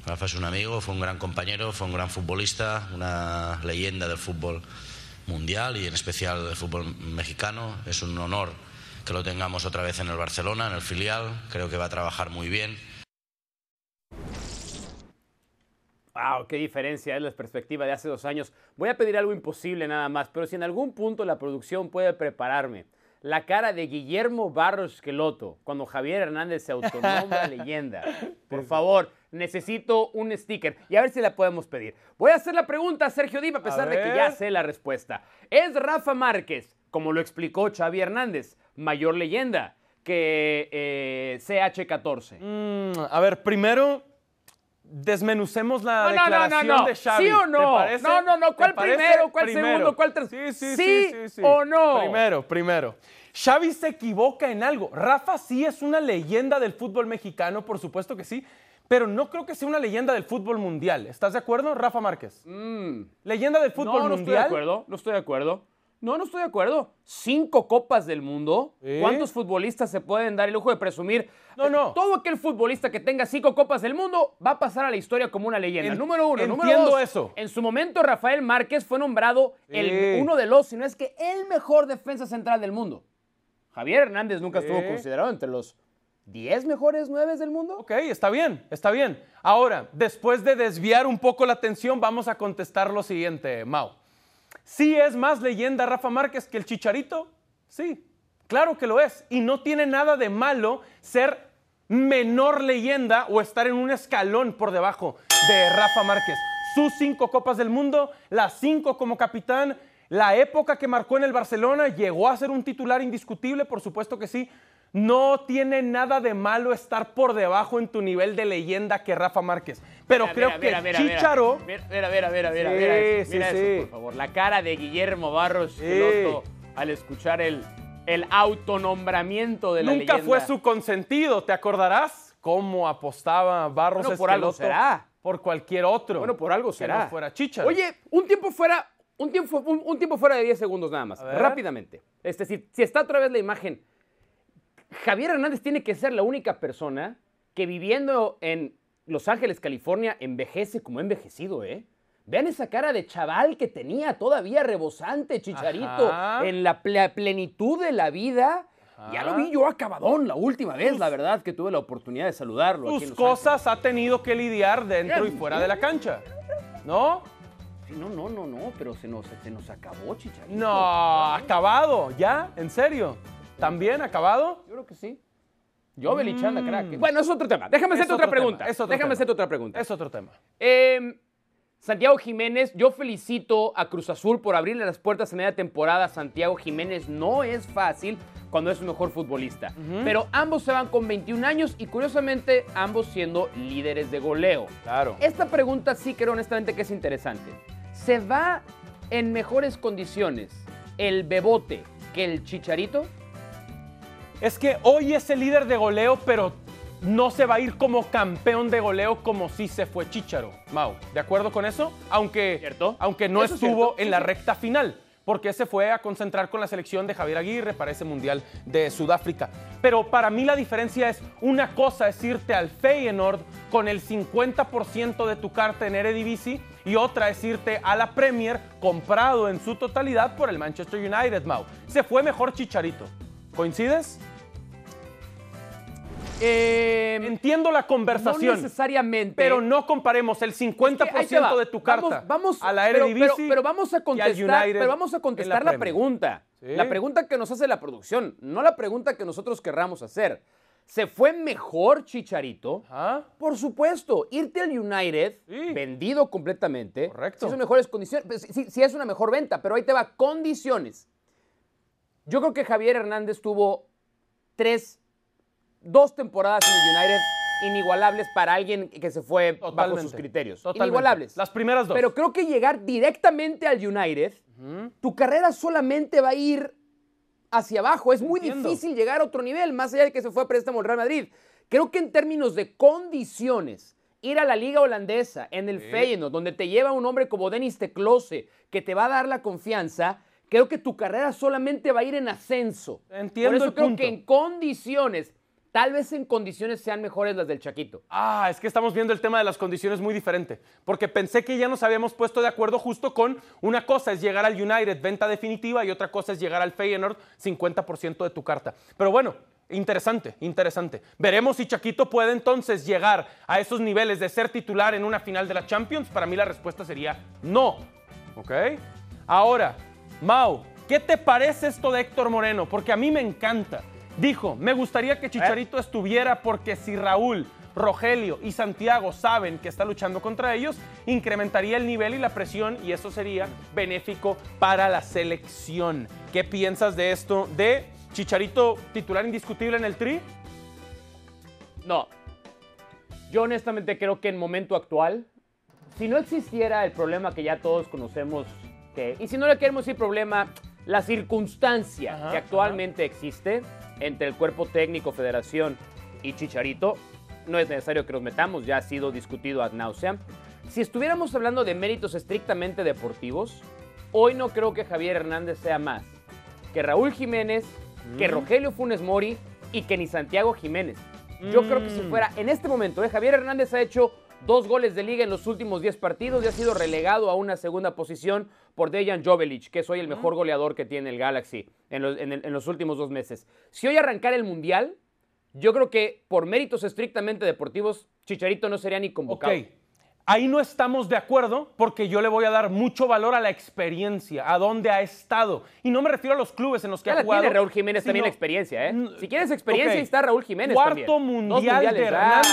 Rafa es un amigo, fue un gran compañero, fue un gran futbolista, una leyenda del fútbol mundial y en especial del fútbol mexicano. Es un honor que lo tengamos otra vez en el Barcelona, en el filial. Creo que va a trabajar muy bien.
Wow, qué diferencia es la perspectiva de hace dos años. Voy a pedir algo imposible nada más, pero si en algún punto la producción puede prepararme la cara de Guillermo Barros Esqueloto cuando Javier Hernández se autonombra leyenda. Por favor, necesito un sticker y a ver si la podemos pedir. Voy a hacer la pregunta a Sergio Diva a pesar de que ya sé la respuesta. ¿Es Rafa Márquez, como lo explicó Xavi Hernández, mayor leyenda que eh, CH14?
Mm, a ver, primero desmenucemos la
No,
declaración
no, no.
de Xavi.
¿Sí o
¿Te
no? No, no, no.
¿Te
¿Cuál primero? ¿Cuál segundo? ¿Cuál tercero?
Sí, sí,
¿Sí
sí, sí, sí.
o no?
Primero, primero. Xavi se equivoca en algo. Rafa sí es una leyenda del fútbol mexicano, por supuesto que sí, pero no creo que sea una leyenda del fútbol mundial. ¿Estás de acuerdo, Rafa Márquez? Leyenda del fútbol
no, no estoy de
mundial.
acuerdo, no estoy de acuerdo. No, no estoy de acuerdo. Cinco copas del mundo. ¿Cuántos futbolistas se pueden dar el lujo de presumir?
No, no.
Todo aquel futbolista que tenga cinco copas del mundo va a pasar a la historia como una leyenda.
En-
número uno. número
entiendo
dos,
eso.
En su momento, Rafael Márquez fue nombrado el, uno de los, si no es que el mejor defensa central del mundo. Javier Hernández nunca estuvo considerado entre los 10 mejores nueve del mundo.
Ok, está bien, está bien. Ahora, después de desviar un poco la atención, vamos a contestar lo siguiente, Mau. ¿Sí es más leyenda Rafa Márquez que el Chicharito? Sí, claro que lo es. Y no tiene nada de malo ser menor leyenda o estar en un escalón por debajo de Rafa Márquez. Sus cinco copas del mundo, las cinco como capitán, la época que marcó en el Barcelona, llegó a ser un titular indiscutible, por supuesto que sí. No tiene nada de malo estar por debajo en tu nivel de leyenda que Rafa Márquez. Pero
Mira,
creo
mira,
que
mira, mira, mira.
Chicharo...
Mira, mira, mira, mira, mira,
Sí,
eso,
sí,
mira eso,
sí.
por favor. La cara de Guillermo Barros al escuchar el, el autonombramiento de la
Nunca
leyenda.
fue su consentido, ¿te acordarás? Cómo apostaba Barros
Bueno, por algo será.
por cualquier otro.
Bueno, por algo será.
no fuera Chicharo.
Oye, un tiempo fuera, un tiempo, un, un tiempo fuera de 10 segundos nada más, rápidamente. Este, si, si está otra vez la imagen, Javier Hernández tiene que ser la única persona que viviendo en Los Ángeles, California, envejece como ha envejecido, ¿eh? Vean esa cara de chaval que tenía todavía rebosante, Chicharito,
Ajá.
en la ple- plenitud de la vida. Ya lo vi yo acabadón la última vez,
Tus-
la verdad, que tuve la oportunidad de saludarlo. aquí
Tus
Ángeles.
cosas ha tenido que lidiar dentro y fuera de la cancha. ¿No?
Sí, No, no, no, no, pero se nos, se nos acabó, Chicharito.
No, acabado, ¿ya? ¿En serio? ¿También acabado?
Yo creo que sí. Yo, Belichanda, crack. Bueno, es otro tema. Déjame hacerte otra pregunta.
es otro
Déjame hacerte otra pregunta.
Es otro tema.
Eh, Santiago Jiménez, yo felicito a Cruz Azul por abrirle las puertas a media temporada. a Santiago Jiménez no es fácil cuando es un mejor futbolista. Pero ambos se van con 21 años y curiosamente ambos siendo líderes de goleo.
Claro.
Esta pregunta sí creo honestamente que es interesante. ¿Se va en mejores condiciones el Bebote que el Chicharito?
Es que hoy es el líder de goleo, pero no se va a ir como campeón de goleo como si se fue Chicharo. Mau, ¿de acuerdo con eso? Aunque,
Cierto.
aunque no
Eso
estuvo
cierto,
en
sí,
la
sí.
recta final, porque se fue a concentrar con la selección de Javier Aguirre para ese Mundial de Sudáfrica. Pero para mí la diferencia es una cosa es irte al Feyenoord con el 50% de tu carta en Eredivisie y otra es irte a la Premier comprado en su totalidad por el Manchester United, Mau. Se fue mejor Chicharito. ¿Coincides?
Eh,
Entiendo la conversación.
No necesariamente.
Pero no comparemos el 50%
Es que ahí te va.
de tu carta
Vamos, vamos-
a la Eredivisie
pero, pero vamos a contestar, pero vamos a contestar la, pregunta.
Sí.
La pregunta que nos hace la producción, no la pregunta que nosotros querramos hacer. ¿Se fue mejor Chicharito? Por supuesto, irte al United,
Sí.
vendido completamente.
Correcto.
Sí, son mejores condiciones. pues, Sí, sí es una mejor venta, pero ahí te va. Condiciones. Yo creo que Javier Hernández tuvo tres, dos temporadas en el United inigualables para alguien que se fue bajo
Totalmente.
sus criterios.
Totalmente.
Inigualables.
Las primeras dos.
Pero creo que llegar directamente al United, tu carrera solamente va a ir hacia abajo. Es muy
Entiendo.
difícil llegar a otro nivel, más allá de que se fue a préstamo al Real Madrid. Creo que en términos de condiciones, ir a la liga holandesa, en el Feyenoord, donde te lleva un hombre como Denis Teclose, que te va a dar la confianza, creo que tu carrera solamente va a ir en ascenso.
Entiendo
Por eso
el
creo
punto.
que en condiciones, tal vez en condiciones sean mejores las del Chaquito.
Ah, es que estamos viendo el tema de las condiciones muy diferente. Porque pensé que ya nos habíamos puesto de acuerdo justo con una cosa es llegar al United, venta definitiva, y otra cosa es llegar al Feyenoord, 50% de tu carta. Pero bueno, interesante, interesante. Veremos si Chaquito puede entonces llegar a esos niveles de ser titular en una final de la Champions. Para mí la respuesta sería no. ¿Ok? Ahora, Mau, ¿qué te parece esto de Héctor Moreno? Porque a mí me encanta. Dijo, me gustaría que Chicharito estuviera porque si Raúl, Rogelio y Santiago saben que está luchando contra ellos, incrementaría el nivel y la presión y eso sería benéfico para la selección. ¿Qué piensas de esto de Chicharito titular indiscutible en el tri?
No. Yo honestamente creo que en momento actual, si no existiera el problema que ya todos conocemos, y si no le queremos decir problema, la circunstancia
Ajá,
que actualmente existe entre el cuerpo técnico, federación y Chicharito, no es necesario que nos metamos, ya ha sido discutido ad nauseam. Si estuviéramos hablando de méritos estrictamente deportivos, hoy no creo que Javier Hernández sea más que Raúl Jiménez, que Rogelio Funes Mori y que ni Santiago Jiménez. Yo creo que si
Mm.
fuera en este momento, ¿eh? Javier Hernández ha hecho dos goles de liga en los últimos 10 partidos y ha sido relegado a una segunda posición por Dejan Jovelic, que es hoy el mejor goleador que tiene el Galaxy en los, en el- en los últimos dos meses. Si hoy arrancara el Mundial, yo creo que por méritos estrictamente deportivos, Chicharito no sería ni convocado.
Ahí no estamos de acuerdo porque yo le voy a dar mucho valor a la experiencia, a dónde ha estado. Y no me refiero a los clubes en los que
Ya
ha
la
jugado.
tiene Raúl Jiménez también
sino-
la experiencia, ¿eh?
Mm,
Si quieres experiencia, ahí está Raúl Jiménez
Cuarto
también.
Mundial de
mundiales, ah,
Hernández.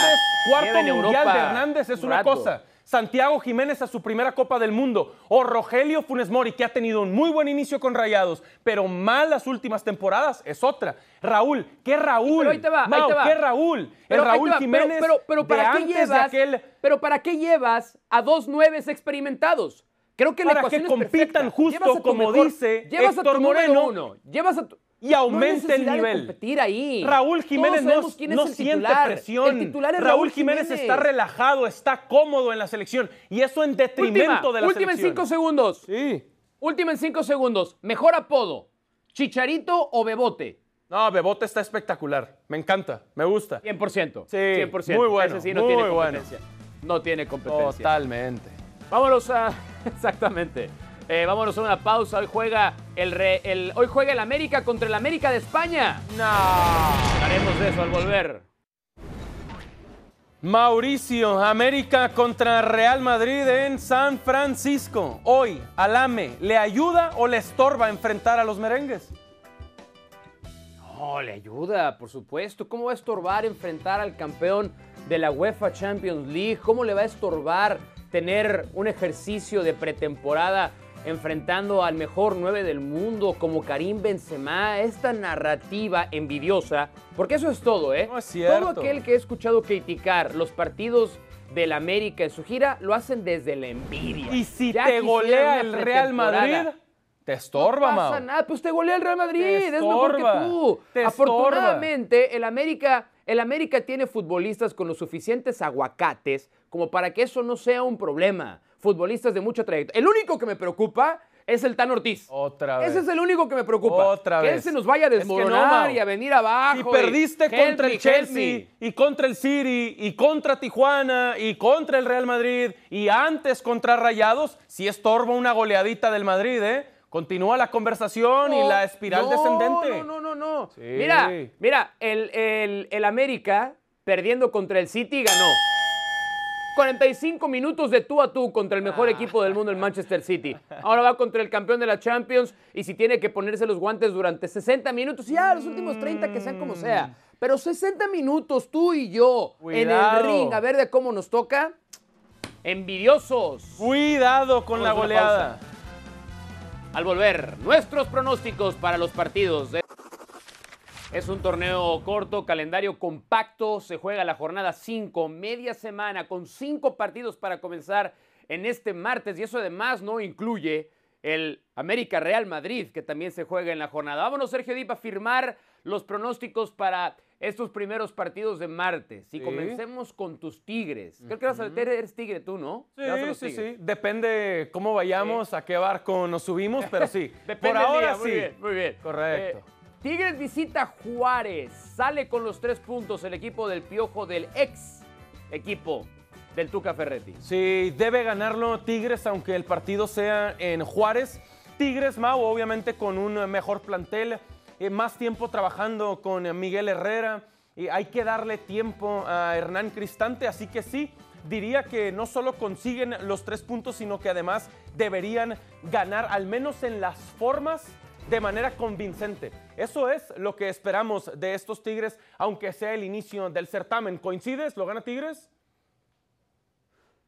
Cuarto mundial
Europa
de Hernández es
un
una cosa. Santiago Jiménez a su primera Copa del Mundo. O Rogelio Funes Mori, que ha tenido un muy buen inicio con Rayados, pero mal las últimas temporadas, es otra. Raúl, ¿qué Raúl?
Pero ahí te va, ahí
Mau,
te va.
¿qué Raúl?
Pero
el Raúl Jiménez
Pero, pero,
de
¿para qué
antes de
llevas?
aquel
Pero ¿para qué llevas a dos nueves experimentados? Creo que la
Para
ecuación
que
es
compitan
perfecta.
justo como
mejor-
dice Héctor Moreno
uno, llevas a tu-
y aumente
no
el
necesidad de
nivel.
competir ahí.
Raúl Jiménez no, no siente presión.
El titular es
Raúl Jiménez,
Jiménez
está relajado, está cómodo en la selección y eso en detrimento
Última,
de la
última en
selección.
cinco segundos.
Sí.
Última en cinco segundos. Mejor apodo. ¿Chicharito o Bebote?
No, Bebote está espectacular. Me encanta, me gusta.
100%.
Sí,
100%.
muy bueno,
Ese sí no
muy
tiene
bueno.
competencia. No tiene competencia.
Totalmente.
Vámonos a. Exactamente. Eh, vámonos a una pausa. Hoy juega el, re- el- hoy juega el América contra el América de España.
No.
Haremos eso al volver.
Mauricio, América contra Real Madrid en San Francisco. Hoy, Alame, ¿le ayuda o le estorba enfrentar a los merengues?
No, le ayuda, por supuesto. ¿Cómo va a estorbar enfrentar al campeón de la UEFA Champions League? ¿Cómo le va a estorbar tener un ejercicio de pretemporada enfrentando al mejor 9 del mundo como Karim Benzema? Esta narrativa envidiosa, porque eso es todo, ¿eh?
No es cierto.
Todo aquel que he escuchado criticar los partidos del América en su gira lo hacen desde la envidia.
Y si
Ya
te golea el Real Madrid, te estorba,
No pasa
Mau.
nada, pues te golea el Real Madrid,
Te
es mejor que
estorba,
tú.
te
Afortunadamente, el América, el América tiene futbolistas con los suficientes aguacates como para que eso no sea un problema. Futbolistas de mucha trayectoria. El único que me preocupa es el Tan Ortiz.
Otra vez.
Ese es el único que me preocupa.
Otra
que
vez.
él se nos vaya a
Es que no,
desmoronar y a venir abajo.
Y perdiste contra el Chelsea y contra el City y contra Tijuana y contra el Real Madrid y antes contra Rayados, sí estorba una goleadita del Madrid, ¿eh? Continúa la conversación y la espiral
no,
descendente.
No, no, no, no.
Sí.
Mira, mira, el, el- el América perdiendo contra el City ganó. 45 minutos de tú a tú contra el mejor equipo del mundo, el Manchester City. Ahora va contra el campeón de la Champions y si tiene que ponerse los guantes durante 60 minutos, ya los últimos 30 que sean como sea. Pero 60 minutos tú y yo en el ring a ver de cómo nos toca. Envidiosos.
Cuidado con la
Vamos
goleada.
Al volver, nuestros pronósticos para los partidos. de- Es un torneo corto, calendario compacto, se juega la jornada 5, media semana, con cinco partidos para comenzar en este martes y eso además no incluye el América Real Madrid, que también se juega en la jornada. Vámonos, Sergio Dip, a firmar los pronósticos para estos primeros partidos de martes. Y
Sí.
comencemos con tus Tigres. Creo que vas a meter, eres Tigre tú, ¿no?
Sí, sí,
Tigres.
sí. Depende cómo vayamos, a qué barco nos subimos, pero sí.
Depende
Por ahora
día, muy
sí.
bien, muy bien.
Correcto.
Eh, Tigres visita Juárez. Sale con los tres puntos el equipo del Piojo del ex equipo del Tuca Ferretti.
Sí, debe ganarlo Tigres, aunque el partido sea en Juárez. Tigres, Mau, obviamente con un mejor plantel, eh, más tiempo trabajando con Miguel Herrera. y hay que darle tiempo a Hernán Cristante, así que sí, diría que no solo consiguen los tres puntos, sino que además deberían ganar, al menos en las formas, de manera convincente. Eso es lo que esperamos de estos Tigres, aunque sea el inicio del certamen. ¿Coincides? ¿Lo gana Tigres?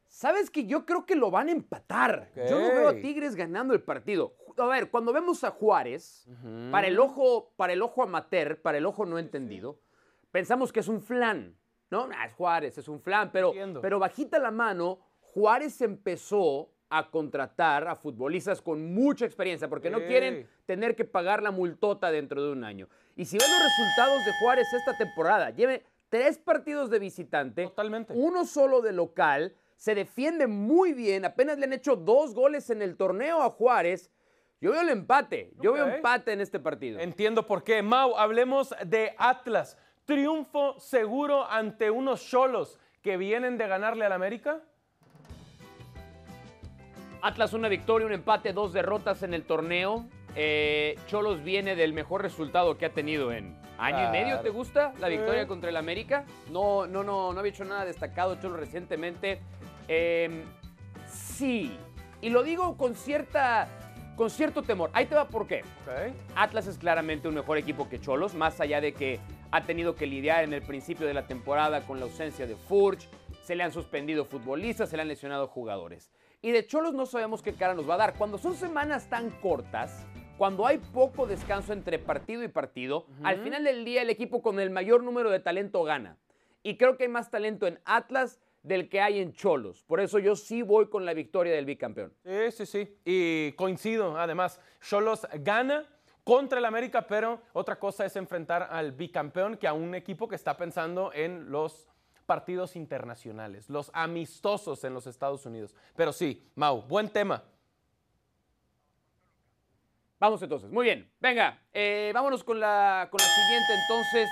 ¿Sabes que yo creo que lo van a empatar? Yo no veo a Tigres ganando el partido. A ver, cuando vemos a Juárez, para el ojo, para el ojo amateur, para el ojo no entendido, pensamos que es un flan. No, Nah, es Juárez, es un flan, pero,
Entiendo.
pero bajita la mano, Juárez empezó a contratar a futbolistas con mucha experiencia, porque no quieren tener que pagar la multota dentro de un año. Y si ven los resultados de Juárez esta temporada, lleve tres partidos de visitante,
Totalmente.
uno solo de local, se defiende muy bien, apenas le han hecho dos goles en el torneo a Juárez. Yo veo el empate, yo veo empate en este partido.
Entiendo por qué. Mau, hablemos de Atlas. Triunfo seguro ante unos cholos que vienen de ganarle al América.
Atlas una victoria, un empate, dos derrotas en el torneo. Eh, Cholos viene del mejor resultado que ha tenido en año y medio. ¿Te gusta la victoria contra el América? No, no, no, no había hecho nada destacado Cholos recientemente. Eh, sí, y lo digo con cierta, con cierto temor. Ahí te va por qué. Atlas es claramente un mejor equipo que Cholos, más allá de que ha tenido que lidiar en el principio de la temporada con la ausencia de Furch, se le han suspendido futbolistas, se le han lesionado jugadores. Y de Cholos no sabemos qué cara nos va a dar. Cuando son semanas tan cortas, cuando hay poco descanso entre partido y partido, al final del día el equipo con el mayor número de talento gana. Y creo que hay más talento en Atlas del que hay en Cholos. Por eso yo sí voy con la victoria del bicampeón.
Sí, sí, sí. Y coincido, además, Cholos gana contra el América, pero otra cosa es enfrentar al bicampeón que a un equipo que está pensando en los partidos internacionales, los amistosos en los Estados Unidos. Pero sí, Mau, buen tema.
Vamos entonces, muy bien. Venga, eh, vámonos con la, con la siguiente entonces.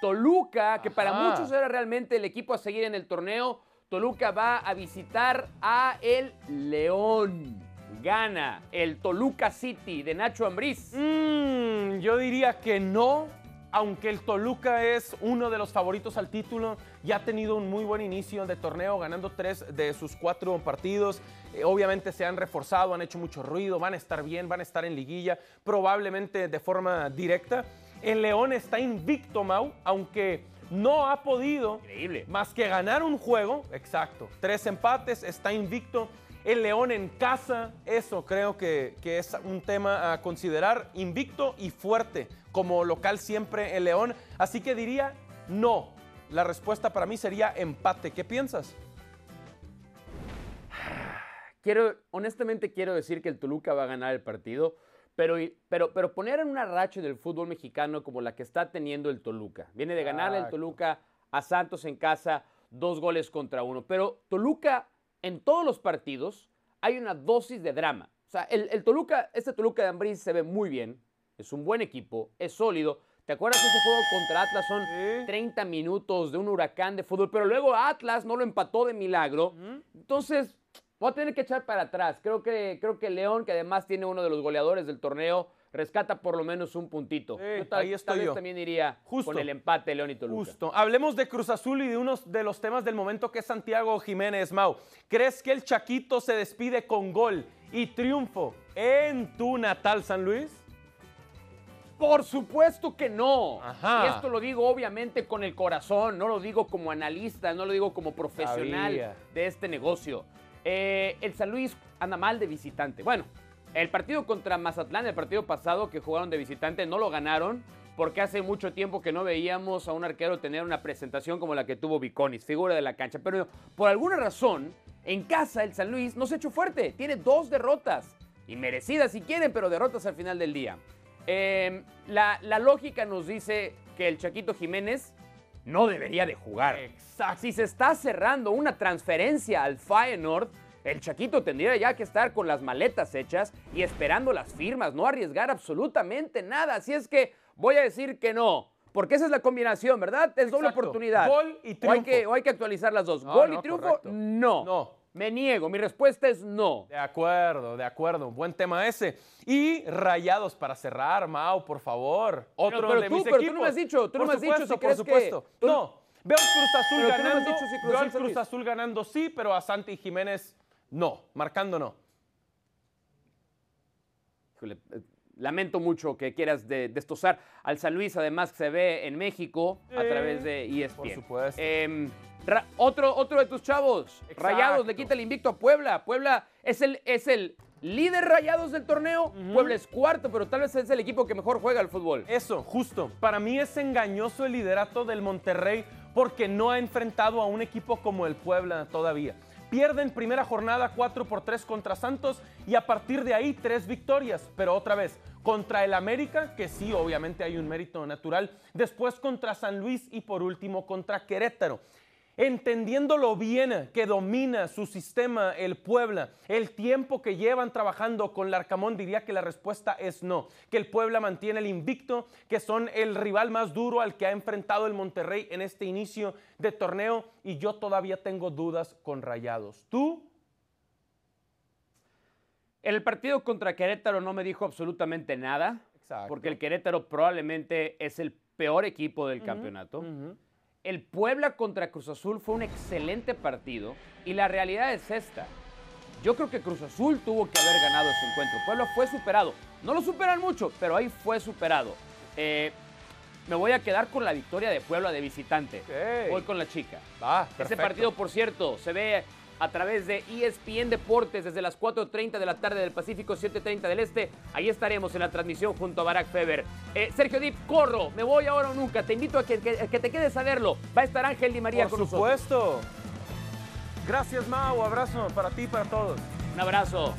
Toluca, que para muchos era realmente el equipo a seguir en el torneo. Toluca va a visitar a el León. Gana el Toluca City de Nacho Ambriz.
Mm, yo diría que no, aunque el Toluca es uno de los favoritos al título, ya ha tenido un muy buen inicio de torneo, ganando tres de sus cuatro partidos. Eh, obviamente se han reforzado, han hecho mucho ruido, van a estar bien, van a estar en liguilla, probablemente de forma directa. El León está invicto, Mau, aunque no ha podido
Increíble.
más que ganar un juego, exacto, tres empates, está invicto. El León en casa, eso creo que, que es un tema a considerar, invicto y fuerte, como local siempre el León. Así que diría no. La respuesta para mí sería empate. ¿Qué piensas?
Quiero, honestamente quiero decir que el Toluca va a ganar el partido, pero, pero, pero poner en una racha del fútbol mexicano como la que está teniendo el Toluca. Viene de ganarle el. Toluca a Santos en casa, dos goles contra uno. Pero Toluca, en todos los partidos, hay una dosis de drama. O sea, el, el Toluca, este Toluca de Ambriz se ve muy bien, es un buen equipo, es sólido. ¿Te acuerdas de ese juego contra Atlas? Son
Sí.
30 minutos de un huracán de fútbol, pero luego Atlas no lo empató de milagro. Entonces, voy a tener que echar para atrás. Creo que, creo que León, que además tiene uno de los goleadores del torneo, rescata por lo menos un puntito. Yo tal,
ahí estoy
tal vez
yo.
también iría
Justo.
con el empate León y Toluca.
Justo. Hablemos de Cruz Azul y de uno de los temas del momento que es Santiago Jiménez Mau. ¿Crees que el Chaquito se despide con gol y triunfo en tu natal San Luis?
Por supuesto que no.
Ajá.
Y esto lo digo obviamente con el corazón, no lo digo como analista, no lo digo como profesional
Sabía.
de este negocio. Eh, el San Luis anda mal de visitante. Bueno, El partido contra Mazatlán, el partido pasado que jugaron de visitante, no lo ganaron porque hace mucho tiempo que no veíamos a un arquero tener una presentación como la que tuvo Viconis, figura de la cancha. Pero por alguna razón, en casa el San Luis no se echó fuerte. Tiene dos derrotas. Y merecidas si quieren, pero derrotas al final del día. Eh, la, la lógica nos dice que el Chaquito Jiménez no debería de jugar.
Exacto.
Si se está cerrando una transferencia al Feyenoord, el Chaquito tendría ya que estar con las maletas hechas y esperando las firmas, no arriesgar absolutamente nada. Así es que voy a decir que no. Porque esa es la combinación, ¿verdad? Es doble
Exacto.
oportunidad.
Gol y
O hay,
triunfo.
que, o hay que actualizar las dos.
No,
Gol
no,
y triunfo,
correcto.
no.
No.
Me niego. Mi respuesta es no.
De acuerdo, de acuerdo. Buen tema ese. Y rayados para cerrar, Mau, por favor. Otro
pero
de
tú-
mis
pero tú no
equipos.
me has dicho, tú no me has dicho si
por
crees que-
supuesto.
tú-
No, veo al Cruz Azul
Pero no
ganando.
si Cruz
veo al Cruz Azul ganando sí, pero a Santi Jiménez no, marcando no.
Híjole, eh, lamento mucho que quieras de- destosar al San Luis, además que se ve en México a través de E ESPN.
por supuesto.
Em, Ra- otro, otro de tus chavos,
Exacto.
Rayados, le quita el invicto a Puebla. Puebla es el, es el líder Rayados del torneo. Puebla es cuarto, pero tal vez es el equipo que mejor juega al fútbol.
Eso, justo. Para mí es engañoso el liderato del Monterrey porque no ha enfrentado a un equipo como el Puebla todavía. Pierden primera jornada 4 por 3 contra Santos y a partir de ahí tres victorias. Pero otra vez, contra el América, que sí, obviamente hay un mérito natural. Después contra San Luis y por último contra Querétaro. Entendiendo lo bien que domina su sistema el Puebla, el tiempo que llevan trabajando con Larcamón, diría que la respuesta es no. Que el Puebla mantiene el invicto, que son el rival más duro al que ha enfrentado el Monterrey en este inicio de torneo y yo todavía tengo dudas con Rayados. ¿Tú?
En el partido contra Querétaro no me dijo absolutamente nada,
Exacto.
porque el Querétaro probablemente es el peor equipo del campeonato. El Puebla contra Cruz Azul fue un excelente partido y la realidad es esta. Yo creo que Cruz Azul tuvo que haber ganado ese encuentro. Puebla fue superado. No lo superan mucho, pero ahí fue superado. Eh, me voy a quedar con la victoria de Puebla de visitante. Voy con la chica.
Va,
Ese partido, por cierto, se ve a través de ESPN Deportes desde las 4.30 de la tarde del Pacífico, 7.30 del Este. Ahí estaremos en la transmisión junto a Barack Feber. Eh, Sergio Dip, corro, me voy ahora o nunca. Te invito a que, que- a que te quedes a verlo. Va a estar Ángel Di María
Por
con nosotros.
supuesto. Gracias, Mau. Abrazo para ti y para todos.
Un abrazo.